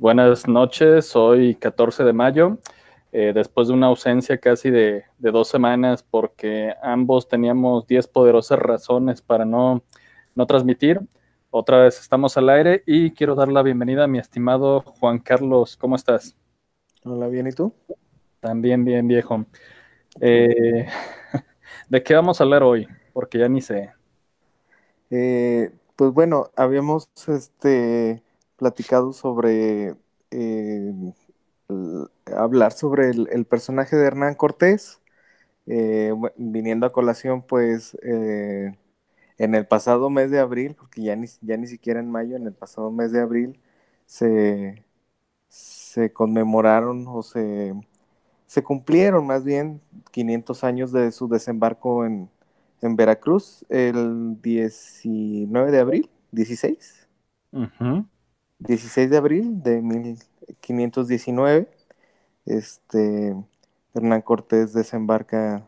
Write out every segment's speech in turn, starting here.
Buenas noches, hoy 14 de mayo, eh, después de una ausencia casi de, dos semanas porque ambos teníamos 10 poderosas razones para no, no transmitir. Otra vez estamos al aire y quiero dar la bienvenida a mi estimado Juan Carlos. ¿Cómo estás? Hola, bien, ¿y tú? También bien, viejo. Eh, ¿De qué vamos a hablar hoy? Porque ya ni sé. Eh, pues bueno, habíamos este, platicado sobre eh, hablar sobre el, personaje de Hernán Cortés, eh, viniendo a colación pues eh, en el pasado mes de abril, porque ya ni, ya ni siquiera en mayo, en el pasado mes de abril se, se conmemoraron o se, se cumplieron más bien 500 años de su desembarco en, en Veracruz el 19 de abril, 16. 16 de abril de 1519, este, Hernán Cortés desembarca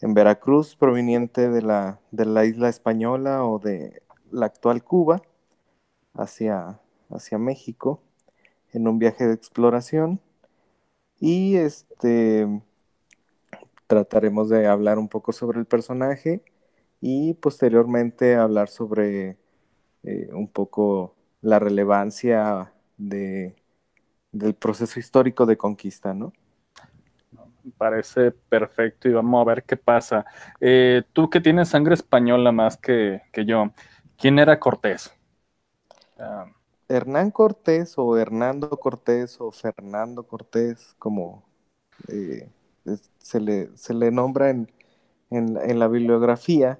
en Veracruz, proveniente de la, de la isla española o de la actual Cuba, hacia, hacia México, en un viaje de exploración. Y este trataremos de hablar un poco sobre el personaje y posteriormente hablar sobre eh, un poco la relevancia de, del proceso histórico de conquista, ¿no? Me parece perfecto y vamos a ver qué pasa. Eh, tú que tienes sangre española más que, yo, ¿quién era Cortés? Ah. Hernán Cortés o Hernando Cortés o Fernando Cortés, como eh, se, le, se, le, nombra en, en la bibliografía,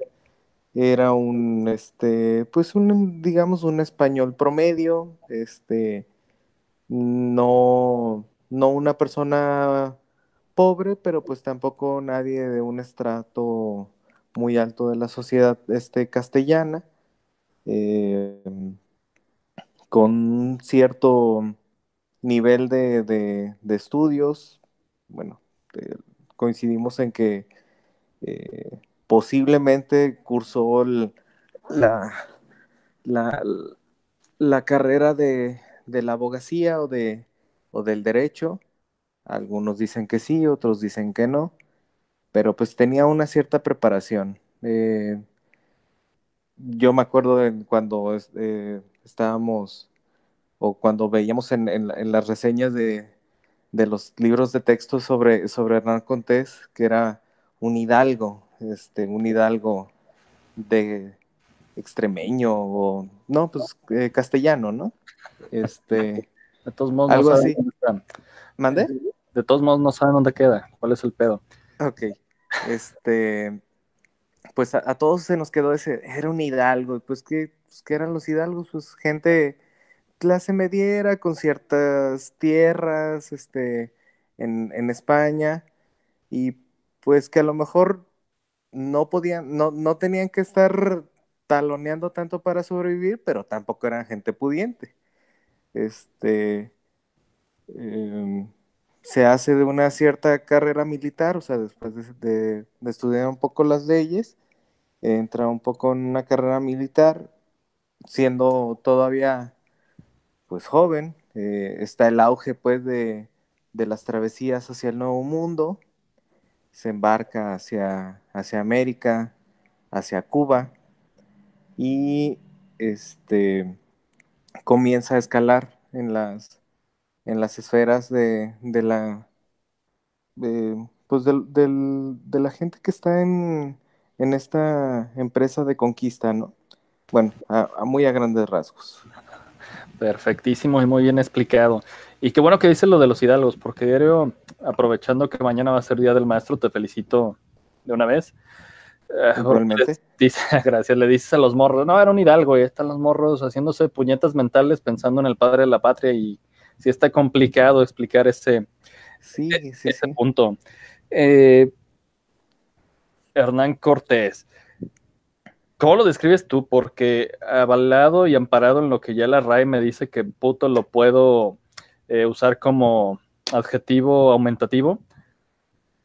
era un, este, pues un, digamos, un español promedio, este, no, no una persona pobre, pero pues tampoco nadie de un estrato muy alto de la sociedad este, castellana, eh, con cierto nivel de, de, estudios, bueno, coincidimos en que eh, posiblemente cursó la, la, carrera de, la abogacía o, de, o del derecho. Algunos dicen que sí, otros dicen que no, pero pues tenía una cierta preparación. Eh, yo me acuerdo de cuando eh, estábamos o cuando veíamos en, en, las reseñas de, de, los libros de texto sobre, sobre Hernán Contés, que era un hidalgo, este, un hidalgo de extremeño o no, pues eh, castellano, ¿no? Este, de todos modos, algo así. ¿Mande? De todos modos no saben dónde queda, cuál es el pedo. Ok, este, pues a, todos se nos quedó ese, era un hidalgo, pues ¿qué, pues, ¿qué eran los hidalgos? Pues gente clase mediera con ciertas tierras, este, en, en España y pues que a lo mejor no podían, no, no tenían que estar taloneando tanto para sobrevivir, pero tampoco eran gente pudiente. Este em, se hace de una cierta carrera militar, o sea, después de, estudiar un poco las leyes, entra un poco en una carrera militar, siendo todavía pues joven, eh, está el auge pues de, de las travesías hacia el nuevo mundo, se embarca hacia, hacia América, hacia Cuba y este, comienza a escalar en las, en las esferas de, de la pues de la gente que está en, en, esta empresa de conquista, ¿no? Bueno, a, muy a grandes rasgos. Perfectísimo y muy bien explicado. Y qué bueno que dices lo de los hidalgos, porque diario, aprovechando que mañana va a ser Día del Maestro, te felicito de una vez. Igualmente. dice, gracias, le dices a los morros, no, era un hidalgo y están los morros haciéndose puñetas mentales pensando en el padre de la patria y sí está complicado explicar ese, sí, e, sí, ese punto. Eh, Hernán Cortés. ¿Cómo lo describes tú? Porque avalado y amparado en lo que ya la RAE me dice que puto lo puedo eh, usar como adjetivo aumentativo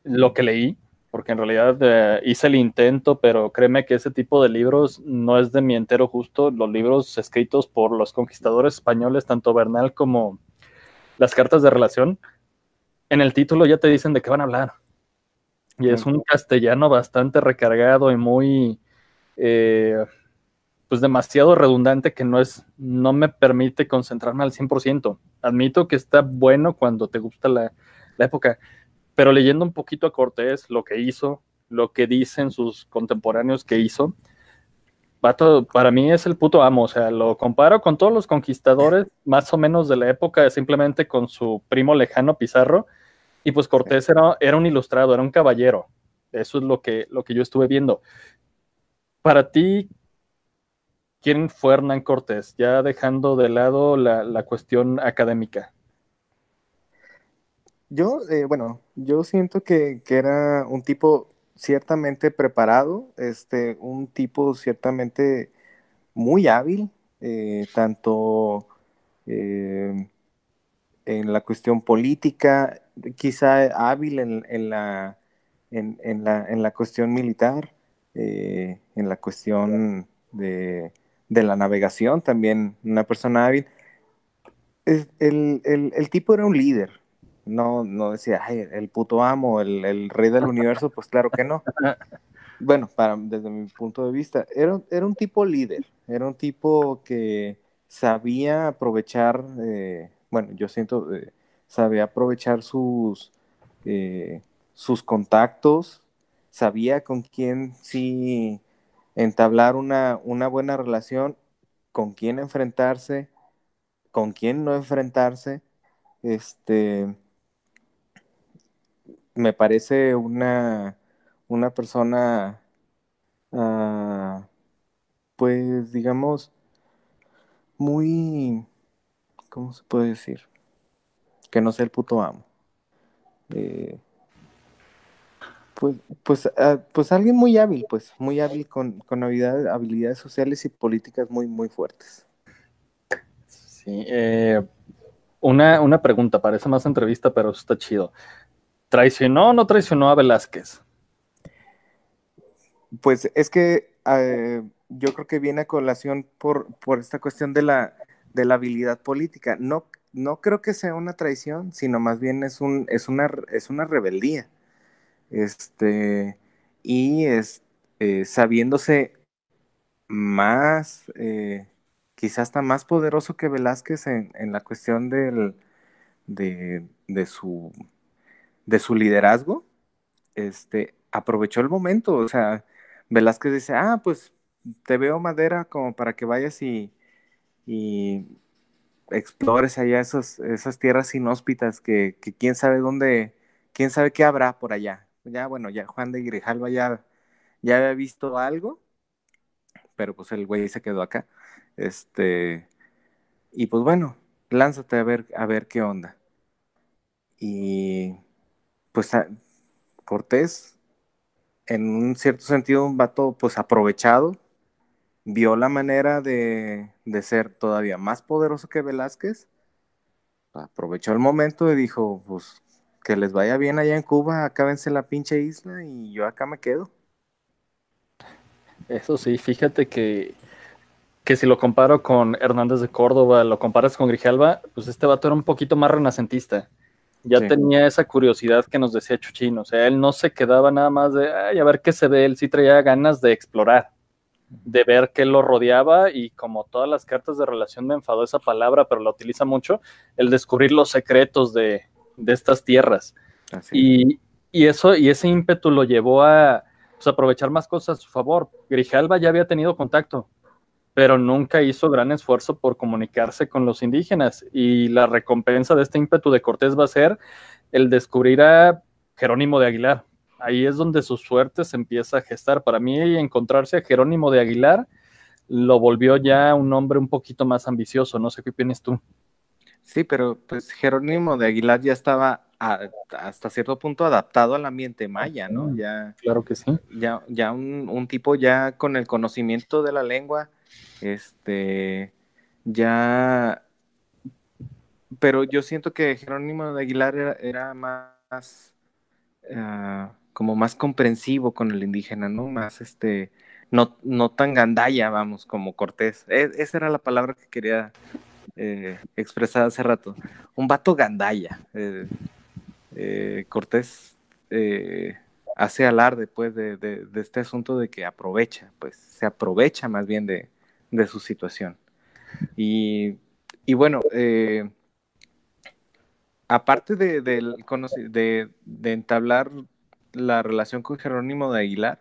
lo que leí, porque en realidad eh, hice el intento, pero créeme que ese tipo de libros no es de mi entero justo. Los libros escritos por los conquistadores españoles, tanto Bernal como, las cartas de relación, en el título ya te dicen de qué van a hablar. Y es un castellano bastante recargado y muy, eh, pues demasiado redundante que no es, no me permite concentrarme al 100%. Admito que está bueno cuando te gusta la, época, pero leyendo un poquito a Cortés, lo que hizo, lo que dicen sus contemporáneos que hizo, para mí es el puto amo, o sea, lo comparo con todos los conquistadores más o menos de la época, simplemente con su primo lejano Pizarro, y pues Cortés era, era un ilustrado, era un caballero, eso es lo que, lo que yo estuve viendo. Para ti, ¿quién fue Hernán Cortés? Ya dejando de lado la, cuestión académica. Yo, eh, bueno, yo siento que, era un tipo ciertamente preparado, este, un tipo ciertamente muy hábil, eh, tanto eh, en la cuestión política, quizá hábil en, la, en, la, en la cuestión militar, en la cuestión de, la navegación, también una persona hábil. el, el tipo era un líder, no, no decía, ay, el puto amo, el, rey del universo, pues claro que no. Bueno, para, desde mi punto de vista, era, era un tipo líder, era un tipo que sabía aprovechar, eh, bueno, yo siento, eh, sabía aprovechar sus, eh, sus contactos, sabía con quién sí entablar una, una buena relación, con quién enfrentarse, con quién no enfrentarse, este, me parece una, una persona, ah, pues digamos, muy, ¿cómo se puede decir? Que no sea el puto amo. Eh, pues, pues, ah, pues alguien muy hábil, pues muy hábil con, con habilidades, sociales y políticas muy, muy fuertes. Sí, eh, una, una pregunta, parece más entrevista, pero está chido. ¿Traicionó o no traicionó a Velázquez? Pues es que eh, yo creo que viene a colación por, por esta cuestión de la, de la habilidad política. No, no creo que sea una traición, sino más bien es, un, es, una, es una rebeldía. Este, y eh, sabiéndose más, eh, quizás hasta más poderoso que Velázquez en, la cuestión del, de, su de su liderazgo, este, aprovechó el momento, o sea, Velázquez dice, ah, pues te veo madera como para que vayas y, y explores allá esas tierras inhóspitas que, quién sabe dónde, quién sabe qué habrá por allá. Ya, bueno, ya Juan de Grijalva ya, ya había visto algo, pero pues el güey se quedó acá. Este, y pues bueno, lánzate a ver, a ver qué onda. Y pues Cortés, en un cierto sentido, un vato pues aprovechado, vio la manera de, ser todavía más poderoso que Velázquez, aprovechó el momento y dijo, pues que les vaya bien allá en Cuba, acábense la pinche isla y yo acá me quedo. Eso sí, fíjate que, que si lo comparo con Hernández de Córdoba, lo comparas con Grijalva, pues este vato era un poquito más renacentista ya tenía esa curiosidad que nos decía Chuchín, o sea, él no se quedaba nada más de, ay, a ver qué se ve, él sí traía ganas de explorar, de ver qué lo rodeaba y como todas las cartas de relación me enfadó esa palabra, pero la utiliza mucho, el descubrir los secretos de, estas tierras. Y, eso, y ese ímpetu lo llevó a pues, aprovechar más cosas a su favor. Grijalva ya había tenido contacto, pero nunca hizo gran esfuerzo por comunicarse con los indígenas. Y la recompensa de este ímpetu de Cortés va a ser el descubrir a Jerónimo de Aguilar. Ahí es donde su suerte se empieza a gestar. Para mí, encontrarse a Jerónimo de Aguilar lo volvió ya un hombre un poquito más ambicioso. No sé qué opinas tú. Sí, pero pues Jerónimo de Aguilar ya estaba hasta cierto punto adaptado al ambiente maya, ¿no? Ya, claro que sí. Ya, ya un, un tipo ya con el conocimiento de la lengua, este, ya, pero yo siento que Jerónimo de Aguilar era, más, ah, como más comprensivo con el indígena, ¿no? Más, este, no, no tan gandalla, vamos, como Cortés. E, esa era la palabra que quería, eh, expresada hace rato. Un vato gandalla. Eh, eh, Cortés hace alarde, pues, de, de, este asunto de que aprovecha, pues, se aprovecha más bien de, de su situación. Y, y bueno, aparte de, de, entablar la relación con Jerónimo de Aguilar,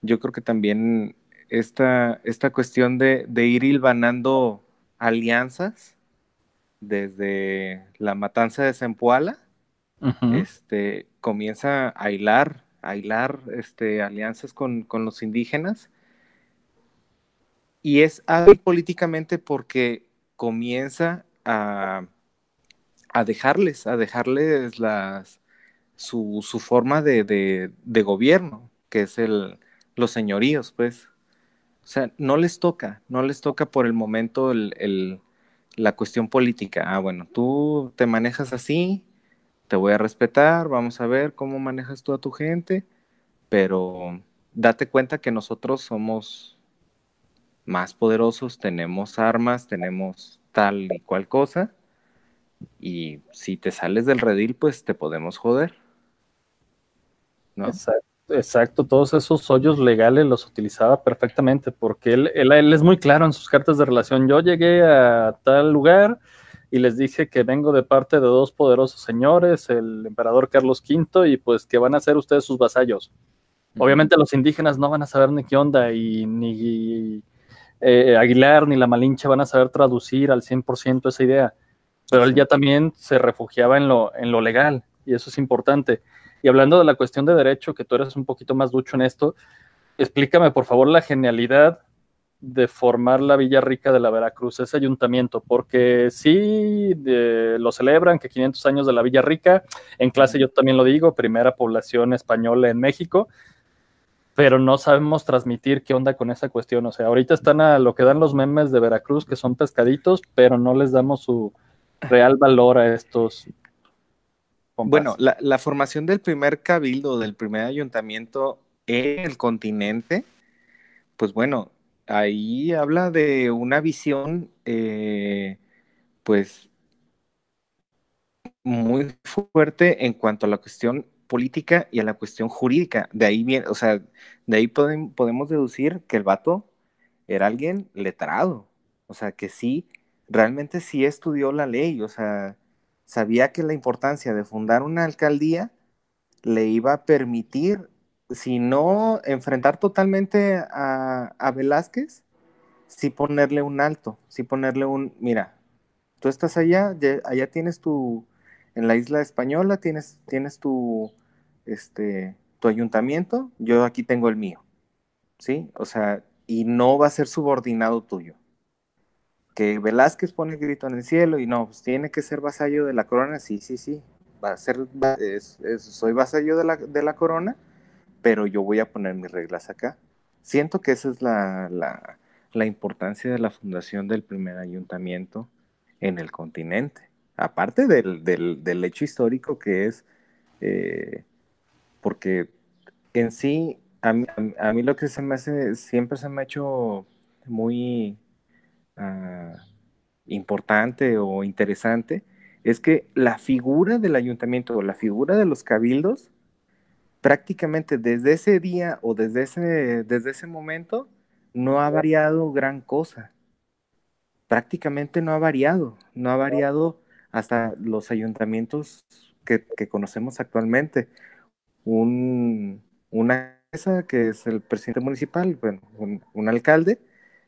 yo creo que también esta, esta cuestión de, ir hilvanando alianzas desde la matanza de Zempoala, este, comienza a hilar, a hilar este, alianzas con, los indígenas. Y es hábil políticamente porque comienza a, a dejarles, a dejarles las, su, forma de, de, gobierno, que es el, los señoríos, pues. O sea, no les toca, no les toca por el momento el, la cuestión política. Ah, bueno, tú te manejas así, te voy a respetar, vamos a ver cómo manejas tú a tu gente, pero date cuenta que nosotros somos más poderosos, tenemos armas, tenemos tal y cual cosa, y si te sales del redil, pues te podemos joder. ¿no? Exacto. Exacto, todos esos hoyos legales los utilizaba perfectamente porque él, él, es muy claro en sus cartas de relación. Yo llegué a tal lugar y les dije que vengo de parte de dos poderosos señores, el emperador Carlos V, y pues que van a ser ustedes sus vasallos. Obviamente los indígenas no van a saber ni qué onda y ni eh, Aguilar ni la Malinche van a saber traducir al 100% esa idea, pero él ya también se refugiaba en lo, en lo legal y eso es importante. Y hablando de la cuestión de derecho, que tú eres un poquito más ducho en esto, explícame por favor la genialidad de formar la Villa Rica de la Veracruz, ese ayuntamiento, porque sí lo celebran, que 500 años de la Villa Rica, en clase yo también lo digo, primera población española en México, pero no sabemos transmitir qué onda con esa cuestión, o sea, ahorita están a lo que dan los memes de Veracruz, que son pescaditos, pero no les damos su real valor a estos bueno, la, formación del primer cabildo, del primer ayuntamiento en el continente, pues bueno, ahí habla de una visión, eh, pues, muy fuerte en cuanto a la cuestión política y a la cuestión jurídica. De ahí bien, o sea, de ahí podemos deducir que el vato era alguien letrado, o sea, que sí, realmente sí estudió la ley, o sea, sabía que la importancia de fundar una alcaldía le iba a permitir, si no enfrentar totalmente a, Velázquez, sí ponerle un alto, sí ponerle un, mira, tú estás allá, allá tienes tu, en la isla española tienes, tienes tu, este, tu ayuntamiento, yo aquí tengo el mío, ¿sí? O sea, y no va a ser subordinado tuyo que Velázquez pone el grito en el cielo y no, pues tiene que ser vasallo de la corona, sí, sí, sí, va a ser, soy vasallo de la, de la, corona, pero yo voy a poner mis reglas acá. Siento que esa es la, la, importancia de la fundación del primer ayuntamiento en el continente, aparte del, del, hecho histórico que es, eh, porque en sí, a mí, a mí lo que se me hace, siempre se me ha hecho muy Ah, importante o interesante es que la figura del ayuntamiento o la figura de los cabildos, prácticamente desde ese día o desde ese, desde ese momento, no ha variado gran cosa. Prácticamente no ha variado, no ha variado hasta los ayuntamientos que, conocemos actualmente. Un, una que es el presidente municipal, bueno, un, un alcalde,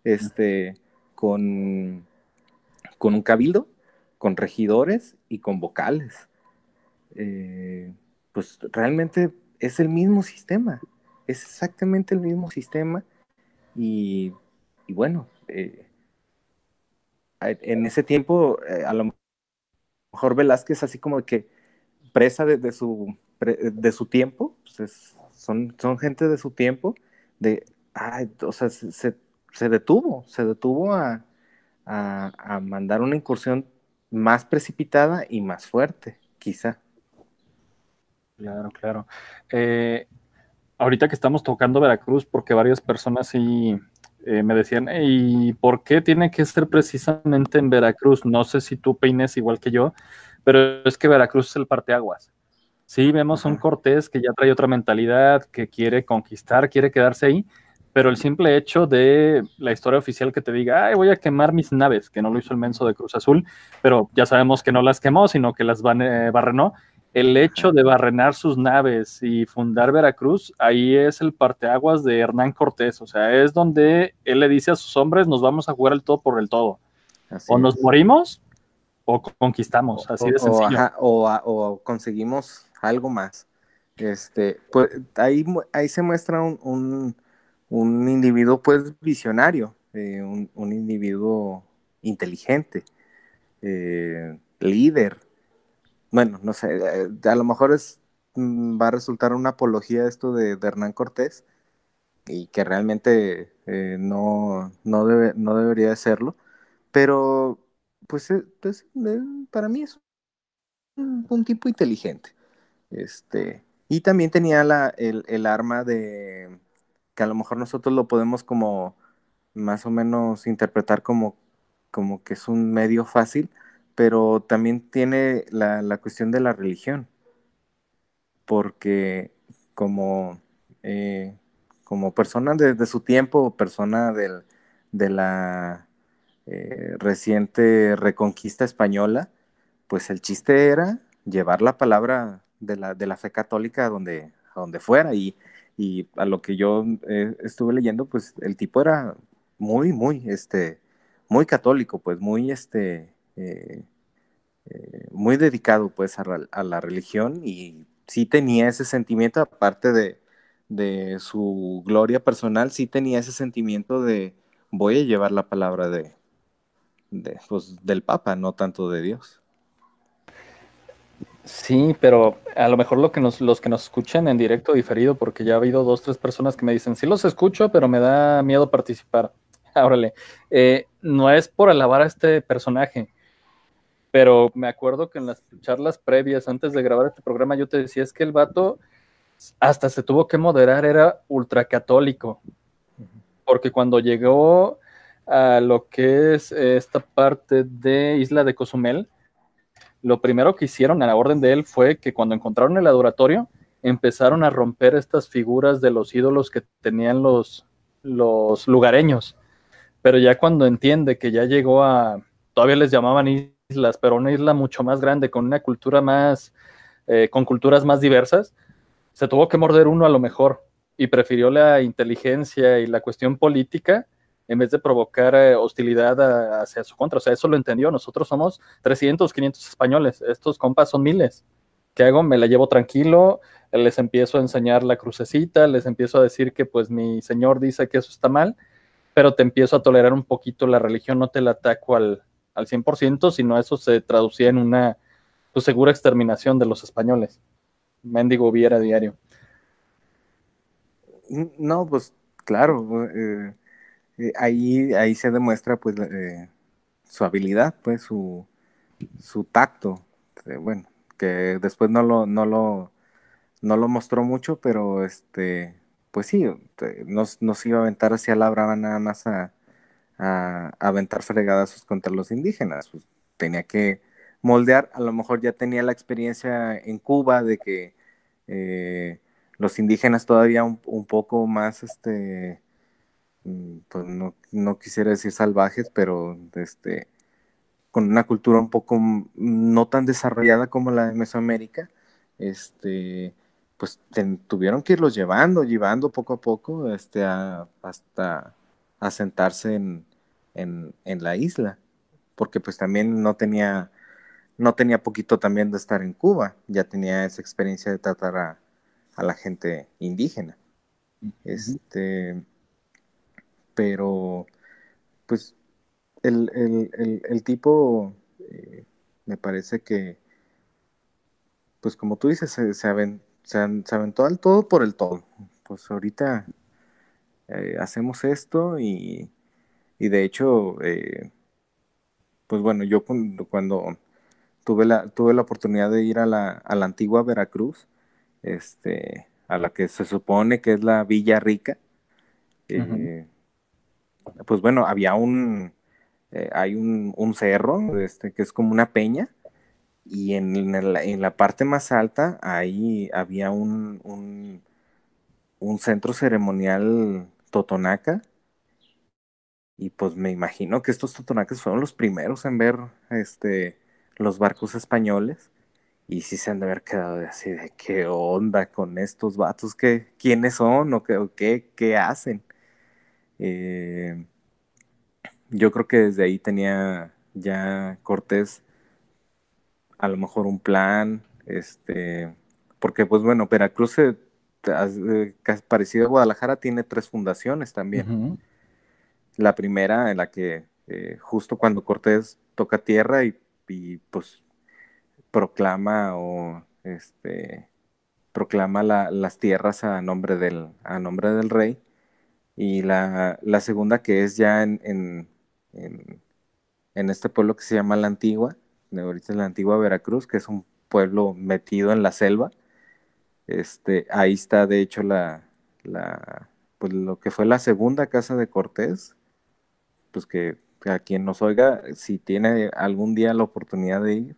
este, con, con un cabildo, con regidores y con vocales. Eh, pues realmente es el mismo sistema, es exactamente el mismo sistema y, bueno, eh, en ese tiempo eh, a lo mejor Velázquez así como que presa de, su, de su tiempo, pues son, son gente de su tiempo, de, o sea, se, se detuvo, se detuvo a, mandar una incursión más precipitada y más fuerte, quizá. Claro, claro. Eh, ahorita que estamos tocando Veracruz, porque varias personas sí eh, me decían, ¿y por qué tiene que ser precisamente en Veracruz? No sé si tú peines igual que yo, pero es que Veracruz es el parteaguas. Sí, vemos a un Cortés que ya trae otra mentalidad, que quiere conquistar, quiere quedarse ahí, pero el simple hecho de la historia oficial que te diga, ay, voy a quemar mis naves, que no lo hizo el menso de Cruz Azul, pero ya sabemos que no las quemó, sino que las eh, barrenó. El hecho de barrenar sus naves y fundar Veracruz, ahí es el parteaguas de Hernán Cortés, o sea, es donde él le dice a sus hombres, nos vamos a jugar el todo por el todo. o nos morimos o conquistamos, así de sencillo. O, conseguimos algo más. Este, pues ahí, ahí se muestra un, individuo pues visionario, eh, un, individuo inteligente, eh, líder. Bueno, no sé, eh, a lo mejor es, mm, va a resultar una apología esto de, Hernán Cortés y que realmente no, no, debe, no debería de serlo, pero pues, pues para mí es un tipo inteligente. Este, y también tenía la, el, arma de que a lo mejor nosotros lo podemos como más o menos interpretar como, como que es un medio fácil, pero también tiene la, cuestión de la religión, porque como, eh, como persona de, su tiempo, persona del, de la eh, reciente reconquista española, pues el chiste era llevar la palabra de la, de la fe católica a donde, a donde fuera. Y, y a lo que yo eh, estuve leyendo, pues el tipo era muy, muy, este, muy católico, pues muy, este, eh, eh, muy dedicado, pues, a, la religión y sí tenía ese sentimiento, aparte de, de su gloria personal, sí tenía ese sentimiento de voy a llevar la palabra de, de pues, del Papa, no tanto de Dios. Sí, pero a lo mejor lo que nos, los que nos escuchan en directo diferido, porque ya ha habido dos, tres personas que me dicen, sí los escucho, pero me da miedo participar. Órale, eh, no es por alabar a este personaje, pero me acuerdo que en las charlas previas, antes de grabar este programa, yo te decía, es que el vato hasta se tuvo que moderar, era ultracatólico, porque cuando llegó a lo que es esta parte de Isla de Cozumel, lo primero que hicieron a la orden de él fue que cuando encontraron el adoratorio, empezaron a romper estas figuras de los ídolos que tenían los, los lugareños. Pero ya cuando entiende que ya llegó a, todavía les llamaban islas, pero una isla mucho más grande, con una cultura más, eh, con culturas más diversas, se tuvo que morder uno a lo mejor y prefirió la inteligencia y la cuestión política en vez de provocar eh, hostilidad hacia su contra. O sea, eso lo entendió. Nosotros somos 300, 500 españoles. Estos compas son miles. ¿Qué hago? Me la llevo tranquilo, les empiezo a enseñar la crucecita, les empiezo a decir que pues mi señor dice que eso está mal, pero te empiezo a tolerar un poquito la religión, no te la ataco al, al 100%, sino eso se traducía en una pues, segura exterminación de los españoles. Mendigo hubiera diario. No, pues claro, eh, eh, ahí, ahí se demuestra pues eh, su habilidad, pues su, su tacto. Eh, bueno, que después no lo, no lo, no lo mostró mucho, pero este, pues sí, nos, nos iba a aventar hacia la brava nada más a, a, aventar fregadas contra los indígenas. Pues, tenía que moldear, a lo mejor ya tenía la experiencia en Cuba de que los indígenas todavía un, un poco más este pues no, no quisiera decir salvajes, pero este, con una cultura un poco no tan desarrollada como la de Mesoamérica, este, pues tuvieron que irlos llevando, llevando poco a poco este, hasta asentarse en, en, en, la isla, porque pues también no tenía, no tenía poquito también de estar en Cuba, ya tenía esa experiencia de tratar a, a la gente indígena. Este, pero pues el, tipo eh, me parece que, pues como tú dices, se, se, aventó al todo por el todo. Pues ahorita eh, hacemos esto y, de hecho, eh, pues bueno, yo cuando, tuve, la, tuve la oportunidad de ir a la, a la antigua Veracruz, este, a la que se supone que es la Villa Rica, pues bueno, había un, eh, hay un, un, cerro este, que es como una peña y en, en, la, parte más alta ahí había un, un, un, centro ceremonial totonaca. Y pues me imagino que estos totonacas fueron los primeros en ver este, los barcos españoles. Y sí se han de haber quedado así de qué onda con estos vatos, ¿Qué, quiénes son o qué, o qué, qué hacen. Eh, yo creo que desde ahí tenía ya Cortés a lo mejor un plan, este, porque pues bueno, Veracruz, eh, parecido a Guadalajara, tiene tres fundaciones también. La primera en la que eh, justo cuando Cortés toca tierra y, y pues proclama o este proclama las tierras a nombre del, a nombre del rey. Y la, la segunda que es ya en, en, en, este pueblo que se llama La Antigua, de ahorita es la Antigua Veracruz, que es un pueblo metido en la selva. Este, ahí está de hecho la, la pues lo que fue la segunda casa de Cortés, pues que a quien nos oiga, si tiene algún día la oportunidad de ir,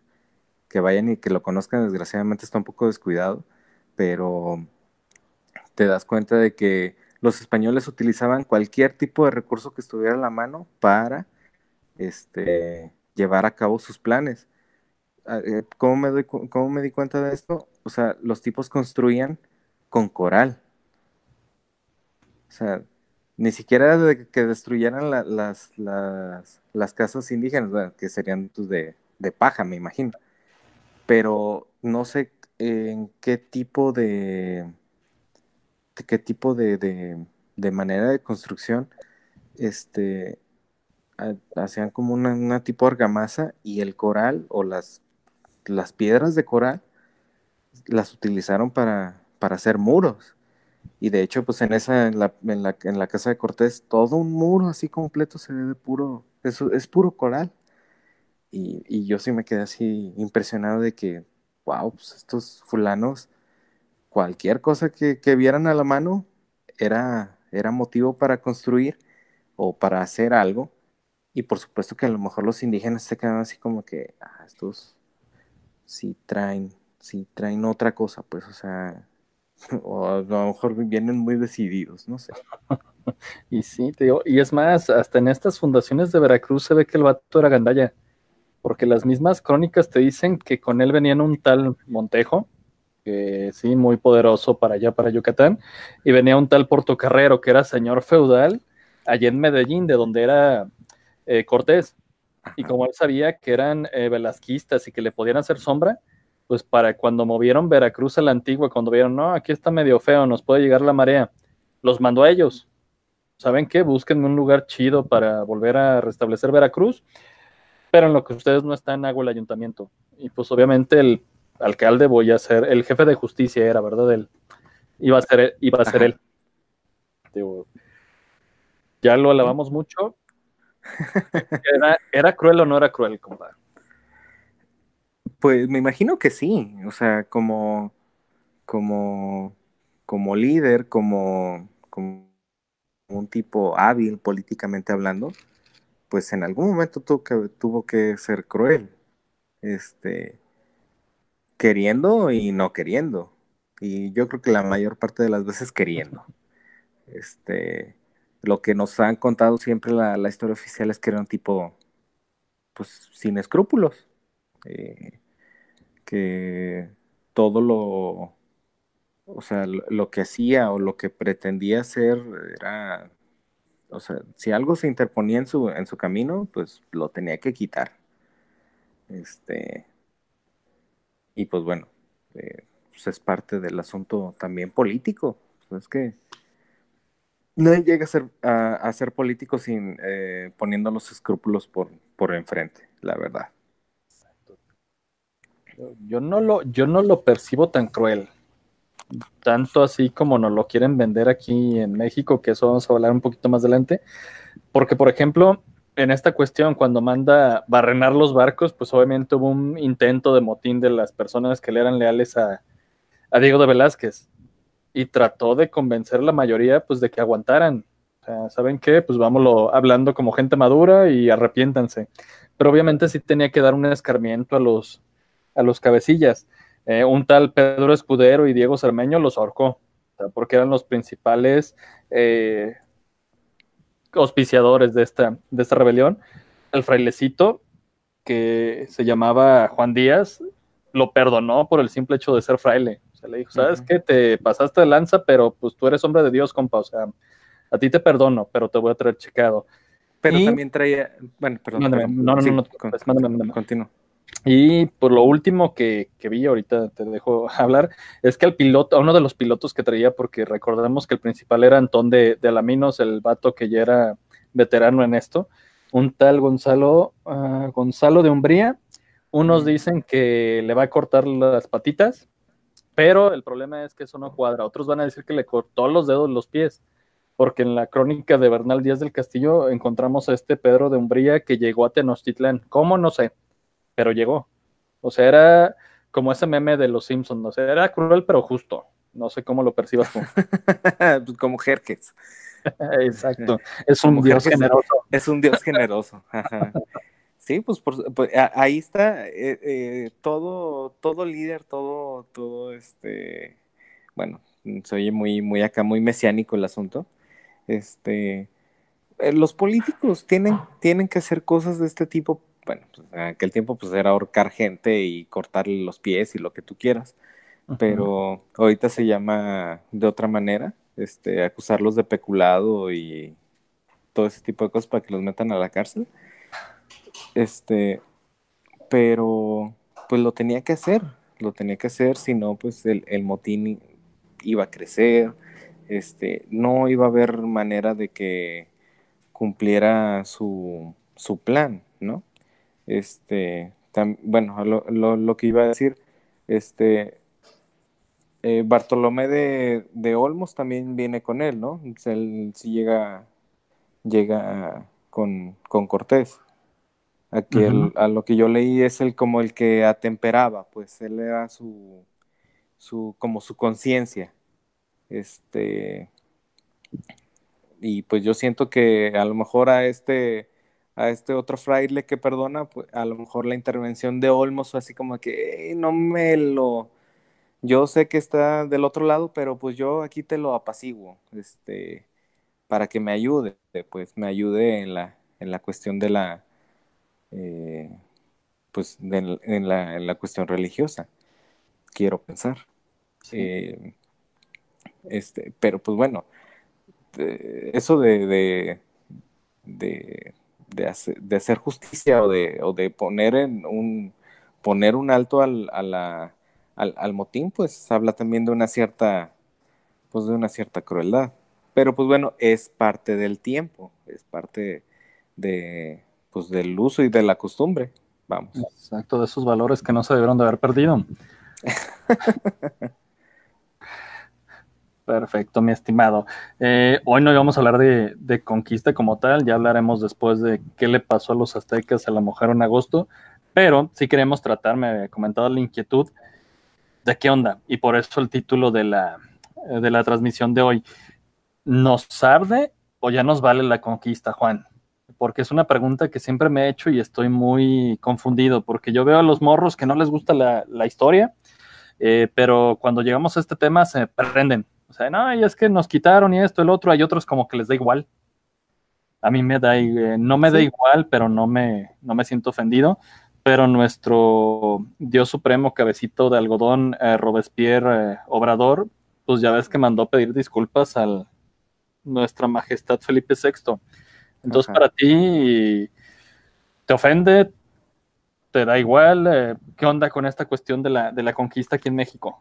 que vayan y que lo conozcan, desgraciadamente está un poco descuidado, pero te das cuenta de que los españoles utilizaban cualquier tipo de recurso que estuviera a la mano para este, llevar a cabo sus planes. Ah, eh, ¿Cómo me, doy, ¿Cómo me di cuenta de esto? O sea, los tipos construían con coral. O sea, ni siquiera que destruyeran las, casas indígenas, que serían pues, de, de paja, me imagino pero no sé en qué tipo de, qué tipo de, manera de construcción este hacían como una, tipo argamasa y el coral o las, las piedras de coral las utilizaron para, para hacer muros. Y de hecho, pues en esa, en la, en la, en la casa de Cortés, todo un muro así completo se ve de puro, eso es puro coral. Y, yo sí me quedé así impresionado de que, wow, pues estos fulanos, cualquier cosa que, vieran a la mano era, era motivo para construir o para hacer algo. Y por supuesto que a lo mejor los indígenas se quedan así como que, ah, estos sí traen, sí traen otra cosa, pues, o sea, o a lo mejor vienen muy decididos, no sé. y sí, te digo, y es más, hasta en estas fundaciones de Veracruz se ve que el vato era gandalla porque las mismas crónicas te dicen que con él venían un tal Montejo, que sí, muy poderoso para allá, para Yucatán, y venía un tal Portocarrero, que era señor feudal, allá en Medellín, de donde era eh, Cortés. Y como él sabía que eran eh, velasquistas y que le podían hacer sombra, pues para cuando movieron Veracruz a la antigua, cuando vieron, no, aquí está medio feo, nos puede llegar la marea, los mandó a ellos. ¿Saben qué? Búsquenme un lugar chido para volver a restablecer Veracruz pero en lo que ustedes no están, hago el ayuntamiento. Y pues obviamente el alcalde voy a ser, el jefe de justicia era, ¿verdad? Él, iba a ser, iba a ser él. ya lo alabamos mucho. Era, cruel o no era cruel, compadre? Pues me imagino que sí, o sea, como, como, como líder, como, como un tipo hábil políticamente hablando, pues en algún momento tuvo que, tuvo que ser cruel, este, queriendo y no queriendo. Y yo creo que la mayor parte de las veces queriendo. Este, lo que nos han contado siempre la, historia oficial es que era un tipo, pues, sin escrúpulos. Eh, que todo lo, o sea, lo que hacía o lo que pretendía hacer era o sea, si algo se interponía en su, en su camino, pues lo tenía que quitar. Este, y pues bueno, eh, pues es parte del asunto también político. es que no llega a ser, a, ser político sin eh, poniendo los escrúpulos por, por enfrente, la verdad. Yo no lo, yo no lo percibo tan cruel tanto así como nos lo quieren vender aquí en México, que eso vamos a hablar un poquito más adelante, porque por ejemplo, en esta cuestión, cuando manda barrenar los barcos, pues obviamente hubo un intento de motín de las personas que le eran leales a, Diego de Velázquez y trató de convencer a la mayoría pues de que aguantaran O sea, ¿saben qué? Pues vámonos hablando como gente madura y arrepiéntanse. Pero obviamente sí tenía que dar un escarmiento a los, a los cabecillas. Eh, un tal Pedro Escudero y Diego Cermeño los ahorcó, porque eran los principales eh, auspiciadores de esta, de esta rebelión. El frailecito, que se llamaba Juan Díaz, lo perdonó por el simple hecho de ser fraile. O sea, le dijo, ¿sabes qué? Te pasaste de lanza, pero pues tú eres hombre de Dios, compa. O sea, a ti te perdono, pero te voy a traer checado. Pero también traía, bueno, perdón. no, no, no, no, Continúa. Y por lo último que, vi, ahorita te dejo hablar, es que el piloto, uno de los pilotos que traía, porque recordamos que el principal era Antón de, de Alaminos, el vato que ya era veterano en esto, un tal Gonzalo, ah, Gonzalo de Umbría. Unos dicen que le va a cortar las patitas, pero el problema es que eso no cuadra. Otros van a decir que le cortó los dedos los pies, porque en la crónica de Bernal Díaz del Castillo encontramos a este Pedro de Umbría que llegó a Tenochtitlán. ¿Cómo? No sé, pero llegó. O sea, era como ese meme de los Simpsons, o sea, era cruel pero justo. No sé cómo lo percibas tú. Pues como Jerjes. Exacto. Es un Dios generoso. Es un Dios generoso. Sí, pues, pues ahí está eh, eh, todo, todo líder, todo, todo este, bueno, se oye muy, muy acá, muy mesiánico el asunto. Este, eh, los políticos tienen, tienen que hacer cosas de este tipo. Bueno, pues, en aquel tiempo pues era ahorcar gente y cortarle los pies y lo que tú quieras. Pero ahorita se llama de otra manera este, acusarlos de peculado y todo ese tipo de cosas para que los metan a la cárcel. Este, pero pues lo tenía que hacer, lo tenía que hacer, si no, pues el, el, motín iba a crecer, este, no iba a haber manera de que cumpliera su, su plan, ¿no? Este, bueno, lo, lo, lo, que iba a decir, este, eh, Bartolomé de, Olmos también viene con él, ¿no? él sí llega, llega con, Cortés. Aquí a lo que yo leí es el como el que atemperaba, pues él era su, su como su conciencia. Este, y pues yo siento que a lo mejor a este, a este otro fraile que perdona, pues a lo mejor la intervención de Olmos fue así como que no me lo yo sé que está del otro lado, pero pues yo aquí te lo apaciguo, este, para que me ayude, pues me ayude en la, en la cuestión de la, eh, pues en, la, en, la, cuestión religiosa, quiero pensar. Eh, este, pero pues bueno, eso de, de, de, de, hacer, justicia o de, o de poner en un poner un alto al, a la al, motín, pues habla también de una cierta, pues de una cierta crueldad. Pero pues bueno, es parte del tiempo, es parte de, pues del uso y de la costumbre, vamos. Exacto, de esos valores que no se debieron de haber perdido. Perfecto, mi estimado. Eh, hoy no íbamos a hablar de, conquista como tal, ya hablaremos después de qué le pasó a los aztecas a la mujer en agosto, pero sí queremos tratar, me había comentado la inquietud de qué onda. Y por eso el título de la, de la transmisión de hoy. ¿Nos arde o ya nos vale la conquista, Juan? Porque es una pregunta que siempre me he hecho y estoy muy confundido, porque yo veo a los morros que no les gusta la, historia, eh, pero cuando llegamos a este tema se prenden. O sea, no, y es que nos quitaron y esto, el otro, hay otros como que les da igual. A mí me da, eh, no me da igual, pero no me, no me siento ofendido pero nuestro Dios Supremo, cabecito de algodón, eh, Robespierre eh, Obrador, pues ya ves que mandó pedir disculpas a nuestra majestad Felipe VI. Entonces, para ti, ¿te ofende? ¿Te da igual? ¿Qué onda con esta cuestión de la, de la conquista aquí en México?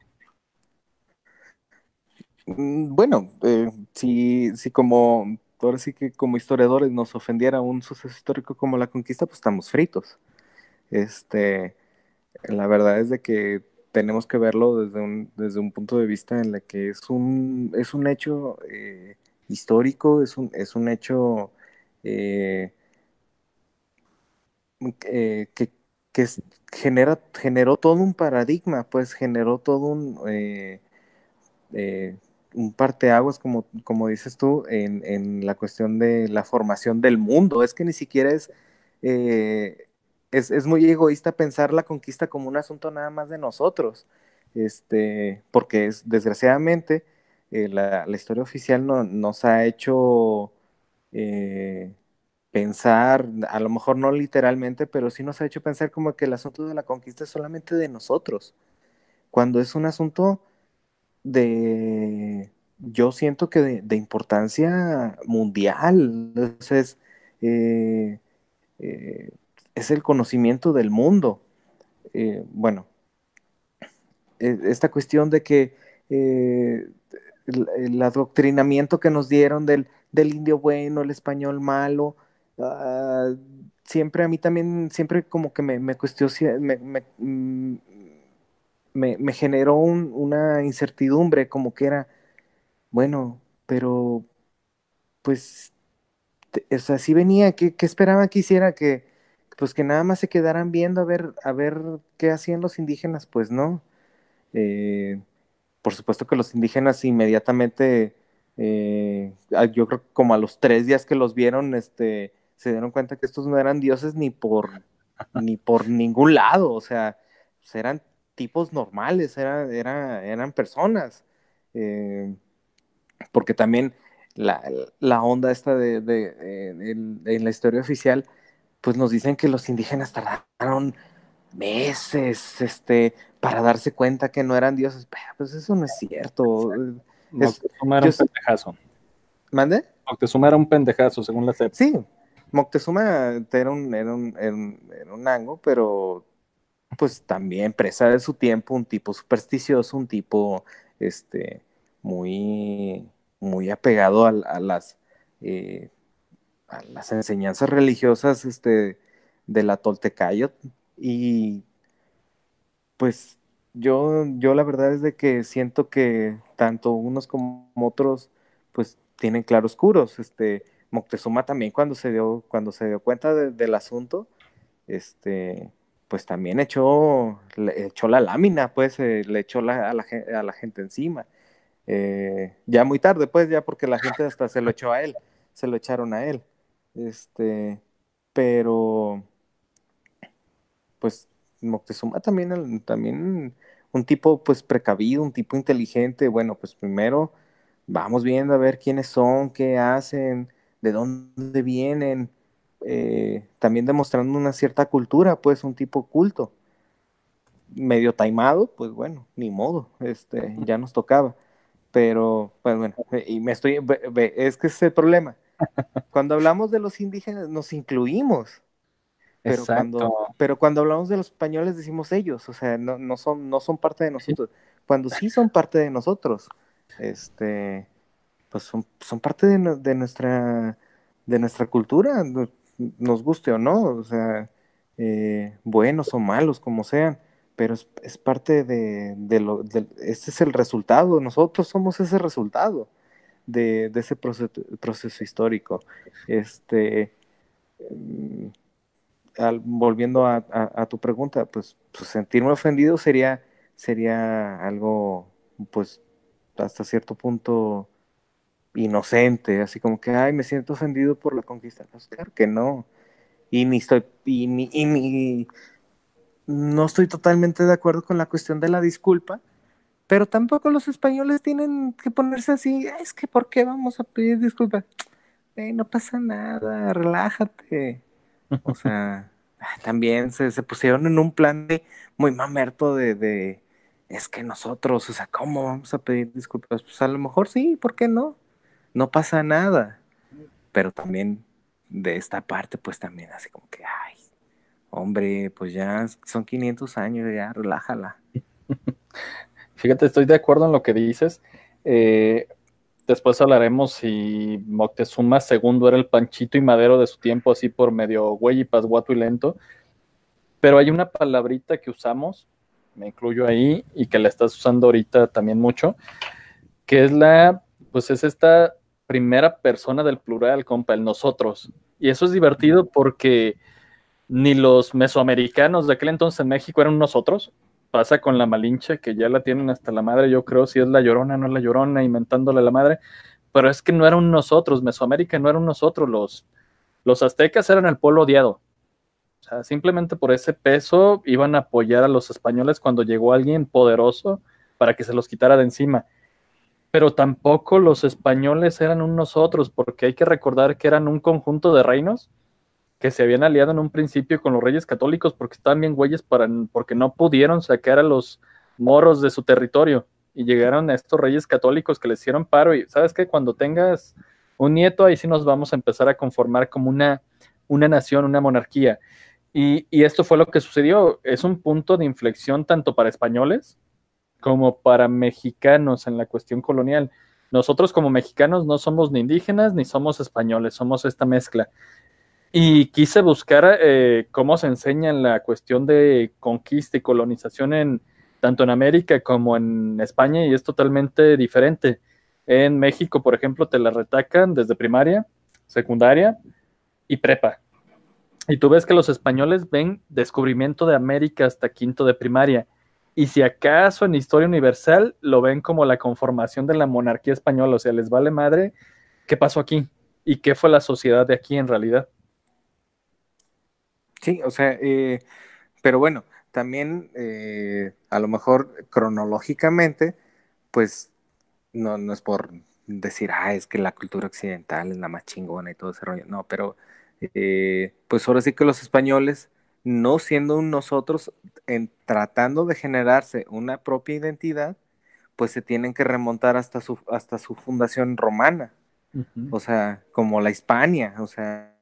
Mm, bueno, si, si como, ahora sí que como historiadores nos ofendiera un suceso histórico como la conquista, pues estamos fritos. Este, la verdad es de que tenemos que verlo desde un, desde un punto de vista en el que es un, es un hecho eh, histórico, es un, es un hecho eh, eh, que, que genera, generó todo un paradigma, pues generó todo un, un parteaguas, como, como dices tú, en, la cuestión de la formación del mundo. Es que ni siquiera es, eh, es, muy egoísta pensar la conquista como un asunto nada más de nosotros, este, porque es, desgraciadamente eh, la, historia oficial no, nos ha hecho eh, pensar, a lo mejor no literalmente, pero sí nos ha hecho pensar como que el asunto de la conquista es solamente de nosotros, cuando es un asunto de, yo siento que de, importancia mundial, entonces, eh, eh, es el conocimiento del mundo. Eh, bueno, esta cuestión de que el, adoctrinamiento que nos dieron del, del indio bueno, el español malo, ah, siempre a mí también, siempre como que me, me me, mm, me, generó una incertidumbre, como que era, bueno, pero pues, o sea, venía, ¿qué, esperaba que hiciera? Que, pues que nada más se quedaran viendo a ver, a ver qué hacían los indígenas, pues no. Eh, por supuesto que los indígenas inmediatamente, eh, yo creo que como a los tres días que los vieron, este, se dieron cuenta que estos no eran dioses ni por, ni por ningún lado, o sea, pues eran tipos normales, era, eran personas. Eh, porque también la, onda esta de, en, la historia oficial, pues nos dicen que los indígenas tardaron meses este, para darse cuenta que no eran dioses. Pues eso no es cierto. Moctezuma era un pendejazo. ¿Mande? Moctezuma era un pendejazo, según la CEP. Sí, Moctezuma era un, era un, era un, era un nango, pero pues también presa de su tiempo, un tipo supersticioso, un tipo este, muy, muy apegado a, las, eh, a las enseñanzas religiosas este, de la Toltecayo. Y pues yo, yo la verdad es de que siento que tanto unos como otros pues tienen claroscuros. Este, Moctezuma también cuando se dio, cuando se dio cuenta del asunto, este, pues también echó, echó la lámina, pues eh, le echó a, la, gente encima. Eh, ya muy tarde, pues ya porque la gente hasta se lo echó a él, se lo echaron a él. Este, pero, pues Moctezuma también, también un tipo pues precavido, un tipo inteligente. Bueno, pues primero vamos viendo a ver quiénes son, qué hacen, de dónde vienen eh, también demostrando una cierta cultura, pues un tipo culto. Medio taimado, pues bueno, ni modo, este, ya nos tocaba. Pero, pues bueno, y me estoy, es que es el problema. Cuando hablamos de los indígenas, nos incluimos. Pero cuando, pero cuando hablamos de los españoles decimos ellos, o sea, no, no, son, no son parte de nosotros. Cuando sí son parte de nosotros, este, pues son, son parte de, de nuestra de nuestra cultura, nos guste o no, o sea, eh, buenos o malos, como sean, pero es, parte de, lo, este es el resultado, nosotros somos ese resultado de, ese proceso, histórico. Este, mm, volviendo a, tu pregunta, pues, pues, sentirme ofendido sería, sería algo, pues, hasta cierto punto inocente, así como que, ay, me siento ofendido por la conquista. Pues claro que no. Y ni estoy, y ni, no estoy totalmente de acuerdo con la cuestión de la disculpa, pero tampoco los españoles tienen que ponerse así, es que ¿por qué vamos a pedir disculpas? no pasa nada, relájate. O sea, también se, se, pusieron en un plan de muy mamerto de, de, es que nosotros, o sea, ¿cómo vamos a pedir disculpas? Pues a lo mejor sí, ¿por qué no? No pasa nada. Pero también de esta parte, pues también así como que, ay, hombre, pues ya son 500 años, ya relájala. Fíjate, estoy de acuerdo en lo que dices. Eh, después hablaremos si Moctezuma II era el panchito y madero de su tiempo, así por medio güey y pasguato y lento. Pero hay una palabrita que usamos, me incluyo ahí, y que la estás usando ahorita también mucho, que es la, pues es esta primera persona del plural, compa, el nosotros. Y eso es divertido porque ni los mesoamericanos de aquel entonces en México eran nosotros, pasa con la Malinche, que ya la tienen hasta la madre, yo creo, si es la llorona, no es la llorona, inventándole la madre, pero es que no eran nosotros, Mesoamérica no eran nosotros, los, los aztecas eran el pueblo odiado. O sea, simplemente por ese peso iban a apoyar a los españoles cuando llegó alguien poderoso para que se los quitara de encima. Pero tampoco los españoles eran un nosotros, porque hay que recordar que eran un conjunto de reinos que se habían aliado en un principio con los reyes católicos porque estaban bien güeyes para, porque no pudieron sacar a los moros de su territorio y llegaron a estos reyes católicos que les hicieron paro y sabes que cuando tengas un nieto ahí sí nos vamos a empezar a conformar como una, una nación, una monarquía. Y, y esto fue lo que sucedió. Es un punto de inflexión tanto para españoles como para mexicanos en la cuestión colonial. Nosotros como mexicanos no somos ni indígenas ni somos españoles, somos esta mezcla. Y quise buscar eh, cómo se enseña en la cuestión de conquista y colonización en tanto en América como en España y es totalmente diferente. En México, por ejemplo, te la retacan desde primaria, secundaria y prepa. Y tú ves que los españoles ven descubrimiento de América hasta quinto de primaria. Y si acaso en historia universal lo ven como la conformación de la monarquía española, o sea, les vale madre qué pasó aquí y qué fue la sociedad de aquí en realidad. Sí, o sea, eh, pero bueno, también eh, a lo mejor cronológicamente, pues no, no es por decir, ah, es que la cultura occidental es la más chingona y todo ese rollo, no, pero eh, pues ahora sí que los españoles, no siendo nosotros, en, tratando de generarse una propia identidad, pues se tienen que remontar hasta su, hasta su fundación romana, o sea, como la Hispania, o sea,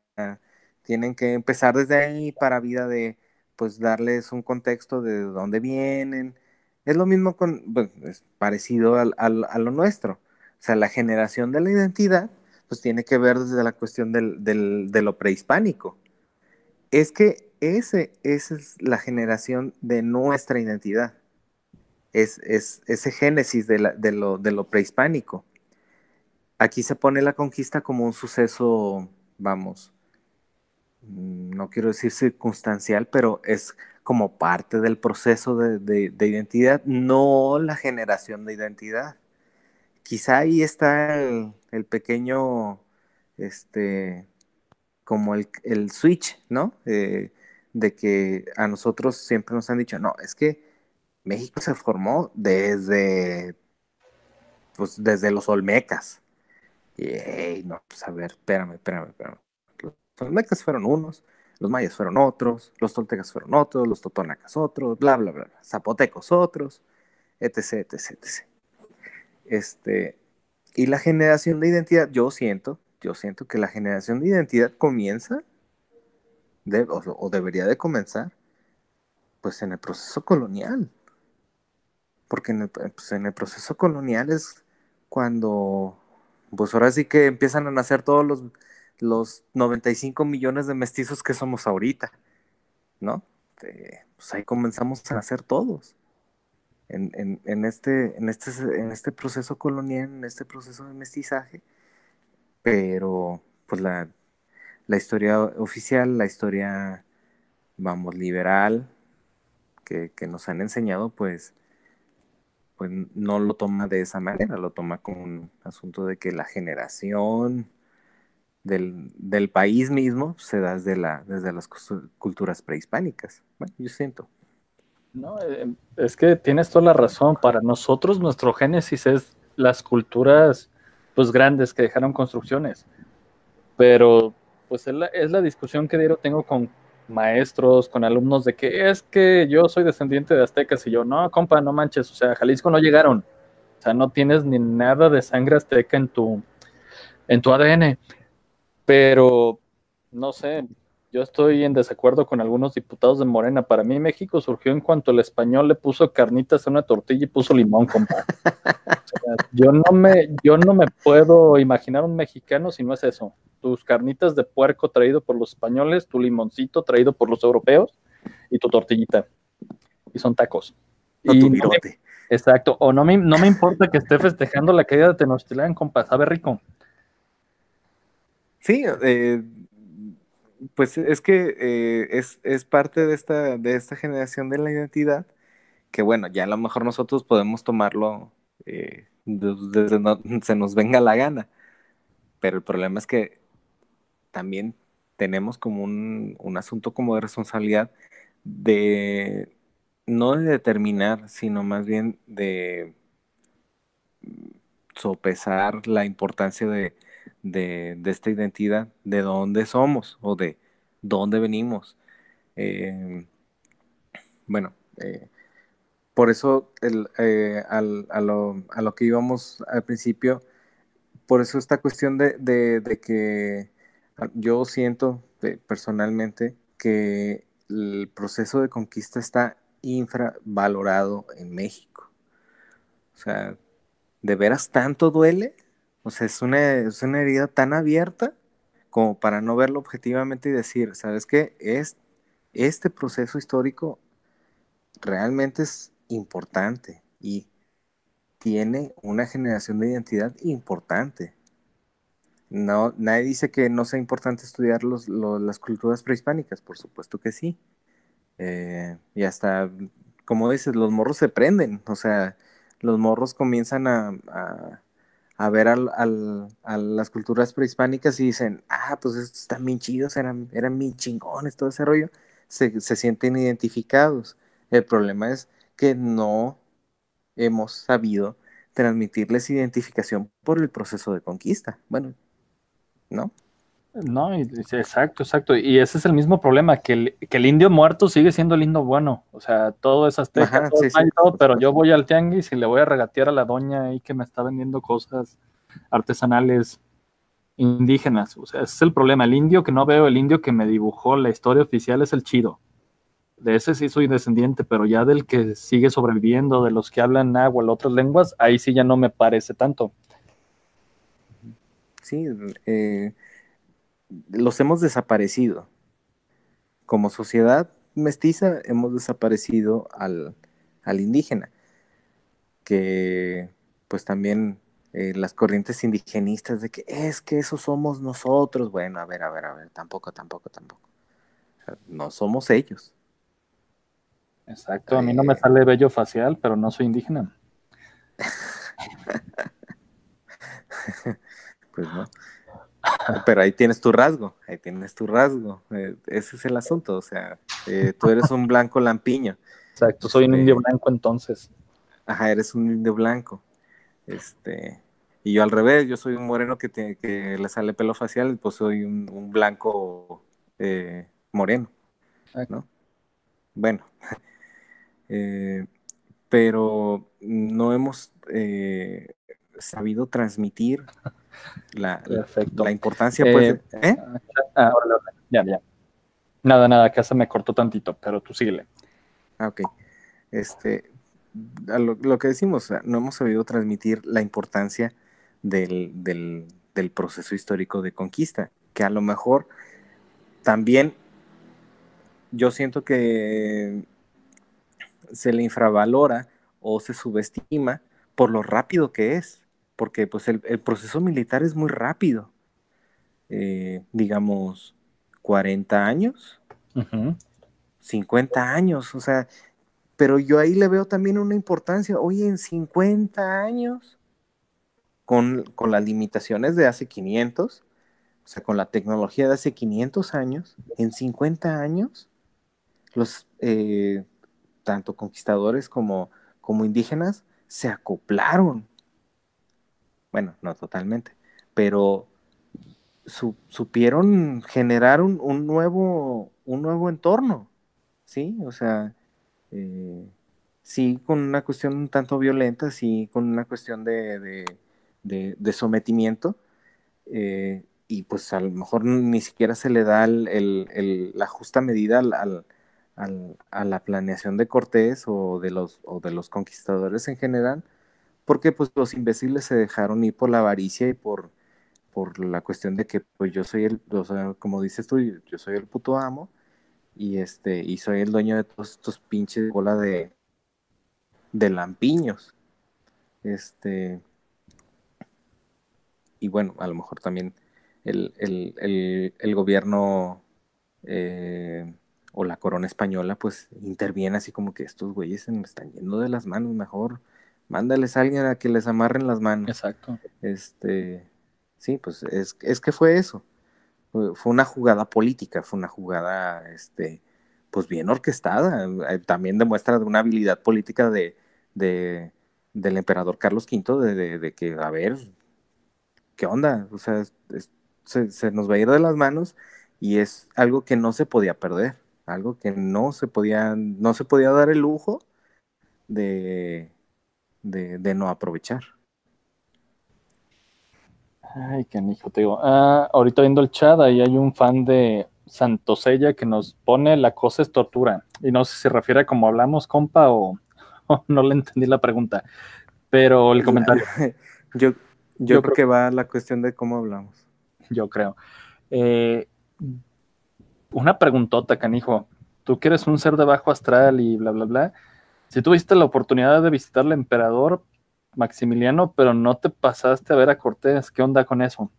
tienen que empezar desde ahí para vida de, pues, darles un contexto de dónde vienen. Es lo mismo con, pues, es parecido al, a lo nuestro. O sea, la generación de la identidad, pues tiene que ver desde la cuestión del, del, de lo prehispánico. Es que ese, esa es la generación de nuestra identidad. Es, es ese génesis de, la, de, lo, de prehispánico. Aquí se pone la conquista como un suceso, vamos, Mm, no quiero decir circunstancial, pero es como parte del proceso de, identidad, no la generación de identidad. Quizá ahí está el, pequeño, este, como el, switch, ¿no? Eh, de que a nosotros siempre nos han dicho, no, es que México se formó desde, pues, desde los Olmecas. Y, no, pues a ver, espérame, espérame, espérame. Los mecas fueron unos, los mayas fueron otros, los toltecas fueron otros, los totonacas otros, bla, bla, bla, zapotecos otros, etc, etc, etc. Este, y la generación de identidad, yo siento, yo siento que la generación de identidad comienza, o, debería de comenzar, pues en el proceso colonial. Porque en el, pues en el proceso colonial es cuando, pues ahora sí que empiezan a nacer todos los los 95 millones de mestizos que somos ahorita, ¿no? pues ahí comenzamos a hacer todos. En, este, en, este, en este proceso colonial, en este proceso de mestizaje, pero pues la, historia oficial, la historia, vamos, liberal, que, que, nos han enseñado, pues, pues no lo toma de esa manera, lo toma como un asunto de que la generación del, país mismo se da desde, la, desde las culturas prehispánicas. Bueno, yo siento. No, eh, es que tienes toda la razón. Para nosotros nuestro génesis es las culturas pues grandes que dejaron construcciones. Pero pues es la, es la discusión que diario tengo con maestros, con alumnos de que es que yo soy descendiente de aztecas y yo, no, compa, no manches, o sea, Jalisco no llegaron. O sea, no tienes ni nada de sangre azteca en tu, en tu ADN pero no sé, yo estoy en desacuerdo con algunos diputados de Morena. Para mí México surgió en cuanto el español le puso carnitas a una tortilla y puso limón, compa. yo no me, yo no me puedo imaginar un mexicano si no es eso. Tus carnitas de puerco traído por los españoles, tu limoncito traído por los europeos y tu tortillita. Y son tacos. y exacto. O no me, no me importa que esté festejando la caída de Tenochtitlán, compa. Sabe rico. Sí, eh, pues es que eh, es, parte de esta, de esta generación de la identidad que bueno, ya a lo mejor nosotros podemos tomarlo eh, desde donde se nos venga la gana, pero el problema es que también tenemos como un, un asunto como de responsabilidad de no de determinar, sino más bien de sopesar la importancia de, de, esta identidad, de dónde somos o de dónde venimos. Eh, bueno, eh, por eso eh, al, a, lo, a, lo, que íbamos al principio, por eso esta cuestión de, de que yo siento personalmente que el proceso de conquista está infravalorado en México. O sea, ¿de veras tanto duele? O sea, es una, es una herida tan abierta como para no verlo objetivamente y decir, ¿sabes qué? Es, este proceso histórico realmente es importante y tiene una generación de identidad importante. No, nadie dice que no sea importante estudiar los, las culturas prehispánicas, por supuesto que sí. Eh, y hasta, como dices, los morros se prenden, o sea, los morros comienzan a, a, ver al, a las culturas prehispánicas y dicen, ah, pues estos están bien chidos, eran, eran bien chingones, todo ese rollo, se, se sienten identificados. El problema es que no hemos sabido transmitirles identificación por el proceso de conquista. Bueno, ¿no? No, exacto, exacto. Y ese es el mismo problema, que el, que el indio muerto sigue siendo el indio bueno. O sea, todo es azteca, todo pero yo voy al tianguis y le voy a regatear a la doña ahí que me está vendiendo cosas artesanales indígenas. O sea, ese es el problema. El indio que no veo, el indio que me dibujó la historia oficial es el chido. De ese sí soy descendiente, pero ya del que sigue sobreviviendo, de los que hablan o otras lenguas, ahí sí ya no me parece tanto. Sí, eh, los hemos desaparecido. Como sociedad mestiza hemos desaparecido al, indígena, que pues también eh, las corrientes indigenistas de que es que eso somos nosotros, bueno, a ver, a ver, a ver, tampoco, tampoco, tampoco. no somos ellos. Exacto, a mí no me sale vello facial, pero no soy indígena. pues no. Pero ahí tienes tu rasgo, ahí tienes tu rasgo. Eh, ese es el asunto, o sea, eh, tú eres un blanco lampiño. Exacto, soy un este, indio blanco entonces. Ajá, eres un indio blanco. Este, y yo al revés, yo soy un moreno que, que le sale pelo facial, pues soy un, blanco eh, moreno, ¿no? Bueno, pero no hemos sabido transmitir la, la importancia, pues. Eh, ¿eh? Ah, ya, ya. Nada, nada, acá se me cortó tantito, pero tú síguele. Ah, ok. Este, lo, que decimos, no hemos sabido transmitir la importancia del, del, del proceso histórico de conquista, que a lo mejor también yo siento que se le infravalora o se subestima por lo rápido que es porque pues el, proceso militar es muy rápido. Eh, digamos, 40 años, 50 años, o sea, pero yo ahí le veo también una importancia, oye, en 50 años, con, las limitaciones de hace 500, o sea, con la tecnología de hace 500 años, en 50 años, los, eh, tanto conquistadores como, como indígenas, se acoplaron bueno, no totalmente, pero supieron generar un, nuevo, un nuevo entorno, ¿sí? O sea, eh, sí con una cuestión un tanto violenta, sí con una cuestión de, sometimiento, eh, y pues a lo mejor ni siquiera se le da la justa medida a la planeación de Cortés o de los, o de los conquistadores en general, porque pues los imbéciles se dejaron ir por la avaricia y por, por la cuestión de que pues yo soy el, o sea, como dices tú, yo soy el puto amo y este, y soy el dueño de todos estos pinches bola de, de lampiños. Este, y bueno, a lo mejor también el, gobierno eh, o la corona española, pues interviene así como que estos güeyes se me están yendo de las manos, mejor mándales a alguien a que les amarren las manos. Exacto. Este, sí, pues es, es que fue eso. Fue, una jugada política, fue una jugada, este, pues bien orquestada. Eh, También demuestra de una habilidad política de, de- del emperador Carlos V, de, de- de que, a ver, ¿qué onda? O sea, es- es- se, se nos va a ir de las manos y es algo que no se podía perder, algo que no se podía, no se podía dar el lujo de, de, de no aprovechar. Ay, qué hijo, te digo. Ah, ahorita viendo el chat, ahí hay un fan de Santosella que nos pone la cosa es tortura. Y no sé si se refiere a como hablamos, compa, o, o no le entendí la pregunta. Pero el comentario, Yo, yo, Yo creo creo- que va a la cuestión de cómo hablamos. yo creo. Eh, una preguntota, canijo. Tú que eres un ser de bajo astral y bla, bla, bla. Si tuviste la oportunidad de visitar al emperador Maximiliano, pero no te pasaste a ver a Cortés, ¿qué onda con eso?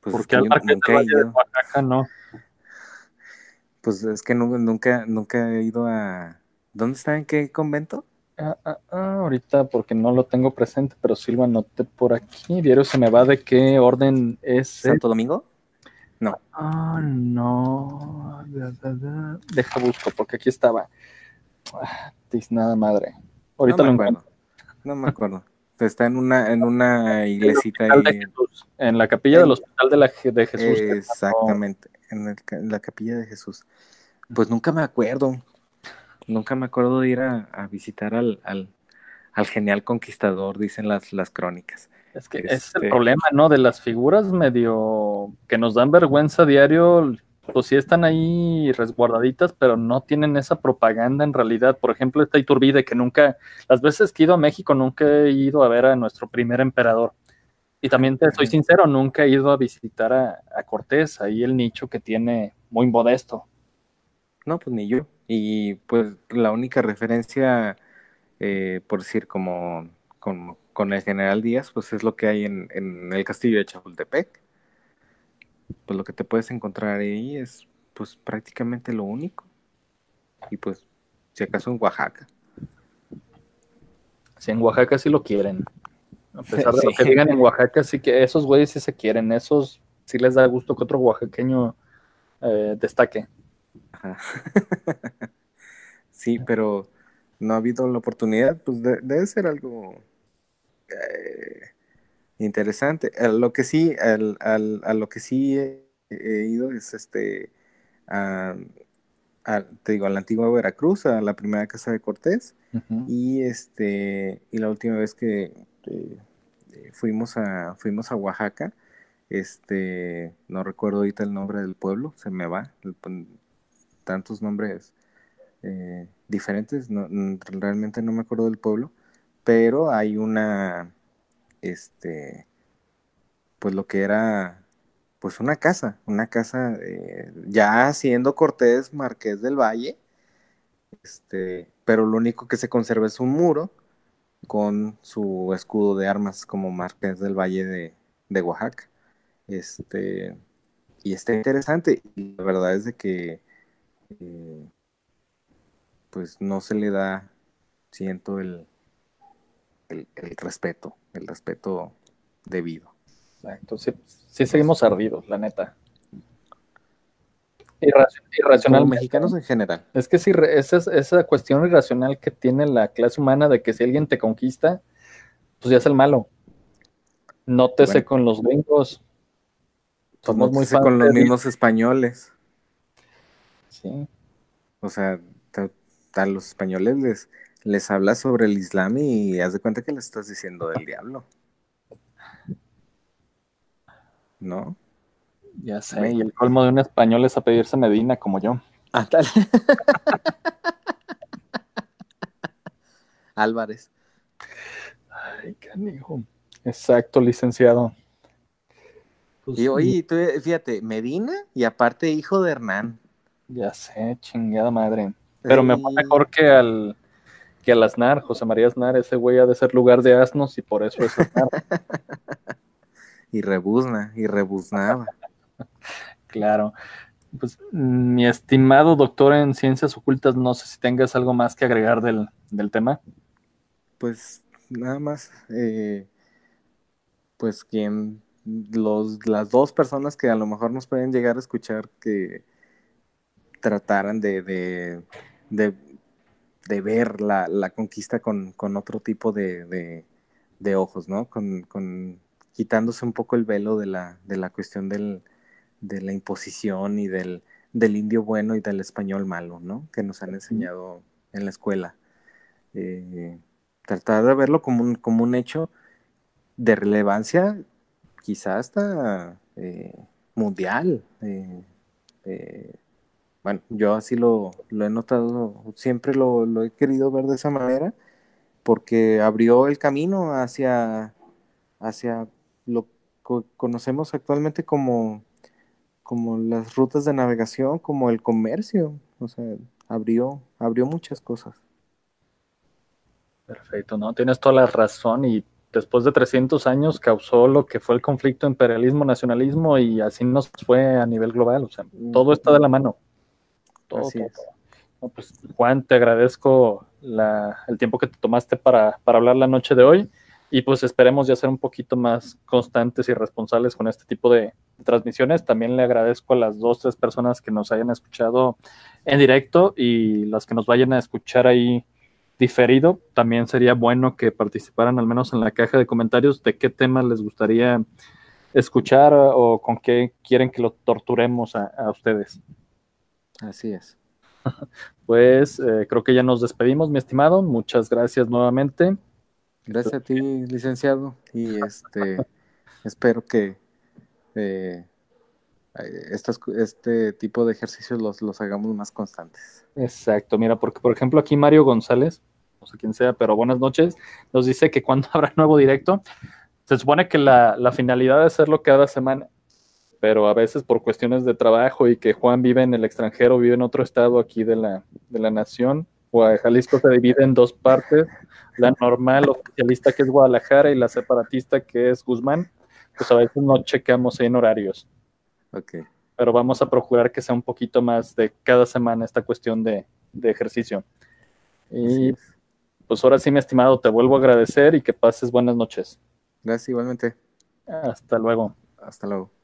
Pues es Porque que al nunca he de. Oaxaca no. Pues es que nu- nunca, nunca he ido a. ¿Dónde está? ¿En qué convento? Ah, ah, ah, ahorita porque no lo tengo presente, pero sí lo anoté por aquí. Diario se me va de qué orden es. ¿Santo Domingo? No. Ah, no. Da, da, da. Deja busco, porque aquí estaba. Ah, nada madre. Ahorita no lo me encuentro. acuerdo. No me acuerdo. Está en una, en una iglesita ahí. Jesús, en la capilla del En- Hospital de, la, de Jesús. Exactamente. En, el en la capilla de Jesús. Pues nunca me acuerdo. Nunca me acuerdo de ir a, a visitar al, al, al genial conquistador, dicen las, las crónicas. Es que ese es el Este- problema, ¿no? De las figuras medio que nos dan vergüenza diario, pues sí están ahí resguardaditas, pero no tienen esa propaganda en realidad. Por ejemplo, esta Iturbide que nunca, las veces que he ido a México, nunca he ido a ver a nuestro primer emperador. Y también te soy sincero, nunca he ido a visitar a, a Cortés, ahí el nicho que tiene muy modesto. No, pues ni yo. Y pues la única referencia, eh, por decir, como con, con el general Díaz, pues es lo que hay en, en el castillo de Chapultepec. Pues lo que te puedes encontrar ahí es pues prácticamente lo único. Y pues, si acaso en Oaxaca. Si en Oaxaca sí lo quieren. A pesar de lo que digan en Oaxaca, sí que esos güeyes sí se quieren, esos sí les da gusto que otro oaxaqueño eh, destaque. Ajá. sí, pero no ha habido la oportunidad, pues de- debe ser algo eh, interesante. A lo que sí, al- al- a lo que sí he, he ido es este, a, a- te digo, a la antigua Veracruz, a la primera casa de Cortés, y este, y la última vez que eh, eh, fuimos a, fuimos a Oaxaca, este, no recuerdo ahorita el nombre del pueblo, se me va, el- tantos nombres eh, diferentes, no, realmente no me acuerdo del pueblo, pero hay una, este, pues lo que era, pues una casa, una casa, eh, ya siendo Cortés Marqués del Valle, este, pero lo único que se conserva es un muro con su escudo de armas como Marqués del Valle de, Oaxaca. Este, y está interesante, y la verdad es de que eh, pues no se le da, siento, el, el, el respeto, el respeto debido. Exacto, sí, sí seguimos ardidos, la neta. Irraci- irracional. Como mexicanos en general. Es que sí, esa, es- esa cuestión irracional que tiene la clase humana de que si alguien te conquista, pues ya es el malo. Nótese Bueno. con los gringos. Pues Somos muy fans con los mismos españoles. Sí, O sea, a los españoles les, les hablas sobre el Islam y haz de cuenta que les estás diciendo del diablo. ¿No? ya sé. Y el colmo de un español es a pedirse Medina como yo. Ah, tal. Álvarez. Ay, canijo. Exacto, licenciado. Pues, Y oye, tú, fíjate, Medina y aparte hijo de Hernán. Ya sé, chingada madre. Pero me fue mejor que al que al Aznar, José María Aznar, ese güey ha de ser lugar de asnos y por eso es Aznar. Y rebuzna, y rebuznaba. claro. Pues, mi estimado doctor en ciencias ocultas, no sé si tengas algo más que agregar del, tema. Pues nada más, eh, pues quien, los, las dos personas que a lo mejor nos pueden llegar a escuchar que trataran de, de, de, ver la, la conquista con, con, otro tipo de, de ojos, ¿no? Con, con, quitándose un poco el velo de la, de la cuestión del, de la imposición y del, del indio bueno y del español malo, ¿no? Que nos han enseñado en la escuela. Eh, tratar de verlo como un, como un hecho de relevancia, quizás hasta eh, mundial. Eh, bueno, yo así lo, lo he notado, siempre lo, lo, he querido ver de esa manera, porque abrió el camino hacia, hacia lo que conocemos actualmente como como las rutas de navegación, como el comercio, o sea, abrió, abrió muchas cosas. Perfecto, ¿no? Tienes toda la razón y después de 300 años causó lo que fue el conflicto imperialismo-nacionalismo y así nos fue a nivel global, o sea, todo está de la mano. Todo, pues, Juan, te agradezco el tiempo que te tomaste para, para hablar la noche de hoy y pues esperemos ya ser un poquito más constantes y responsables con este tipo de, transmisiones. También le agradezco a las dos, tres personas que nos hayan escuchado en directo y las que nos vayan a escuchar ahí diferido. También sería bueno que participaran al menos en la caja de comentarios de qué temas les gustaría escuchar o con qué quieren que lo torturemos a, ustedes. Así es. Pues eh, creo que ya nos despedimos, mi estimado. Muchas gracias nuevamente. Gracias a ti, licenciado. Y este espero que eh, este tipo de ejercicios los, los hagamos más constantes. Exacto, mira, porque por ejemplo aquí Mario González, no sé quién sea, pero buenas noches, nos dice que cuando habrá nuevo directo, se supone que la, finalidad de hacerlo cada semana, pero a veces por cuestiones de trabajo y que Juan vive en el extranjero, vive en otro estado aquí de la, de la nación, Jalisco se divide en dos partes, la normal oficialista que es Guadalajara y la separatista que es Guzmán pues a veces no chequeamos en horarios. Ok. Pero vamos a procurar que sea un poquito más de cada semana esta cuestión de, ejercicio. Y pues ahora sí, mi estimado, te vuelvo a agradecer y que pases buenas noches. Gracias, igualmente. Hasta luego. Hasta luego.